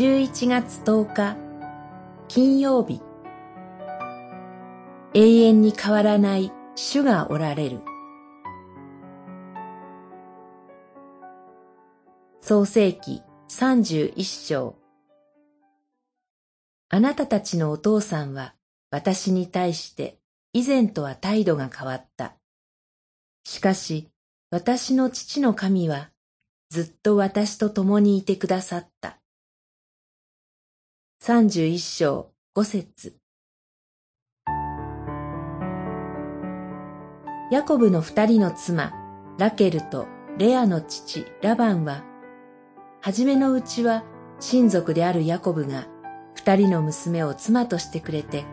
11月10日金曜日永遠に変わらない主がおられる創世記31章あなたたちのお父さんは私に対して以前とは態度が変わった。しかし私の父の神はずっと私と共にいてくださった。三十一章五節ヤコブの二人の妻、ラケルとレアの父、ラバンは、はじめのうちは親族であるヤコブが二人の娘を妻としてくれて、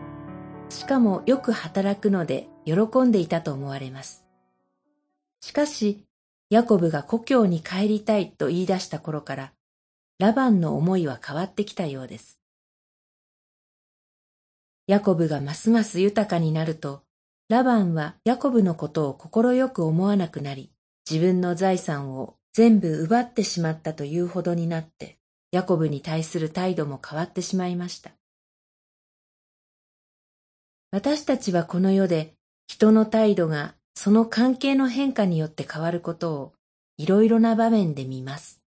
しかもよく働くので喜んでいたと思われます。しかし、ヤコブが故郷に帰りたいと言い出した頃から、ラバンの思いは変わってきたようです。ヤコブがますます豊かになると、ラバンはヤコブのことを快く思わなくなり、自分の財産を全部奪ってしまったというほどになって、ヤコブに対する態度も変わってしまいました。私たちはこの世で人の態度がその関係の変化によって変わることをいろいろな場面で見ます。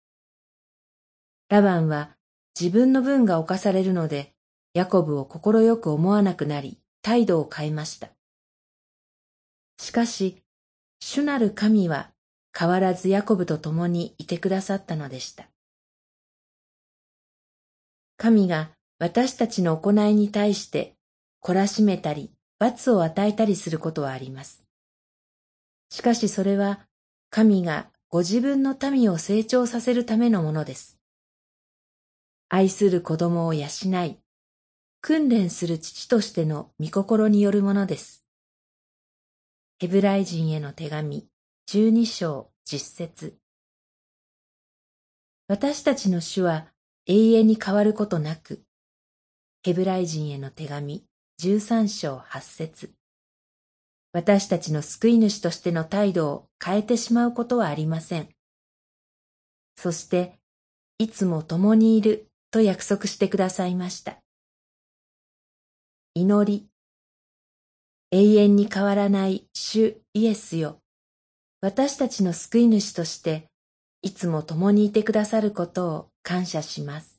ラバンは自分の分が犯されるので、ヤコブを快く思わなくなり、態度を変えました。しかし、主なる神は変わらずヤコブと共にいてくださったのでした。神が私たちの行いに対して懲らしめたり罰を与えたりすることはあります。しかしそれは神がご自分の民を成長させるためのものです。愛する子供を養い、訓練する父としての御心によるものです。ヘブライ人への手紙、十二章実節私たちの主は永遠に変わることなく、ヘブライ人への手紙、十三章八節私たちの救い主としての態度を変えてしまうことはありません。そして、いつも共にいると約束してくださいました。祈り。永遠に変わらない主イエスよ。私たちの救い主として、いつも共にいてくださることを感謝します。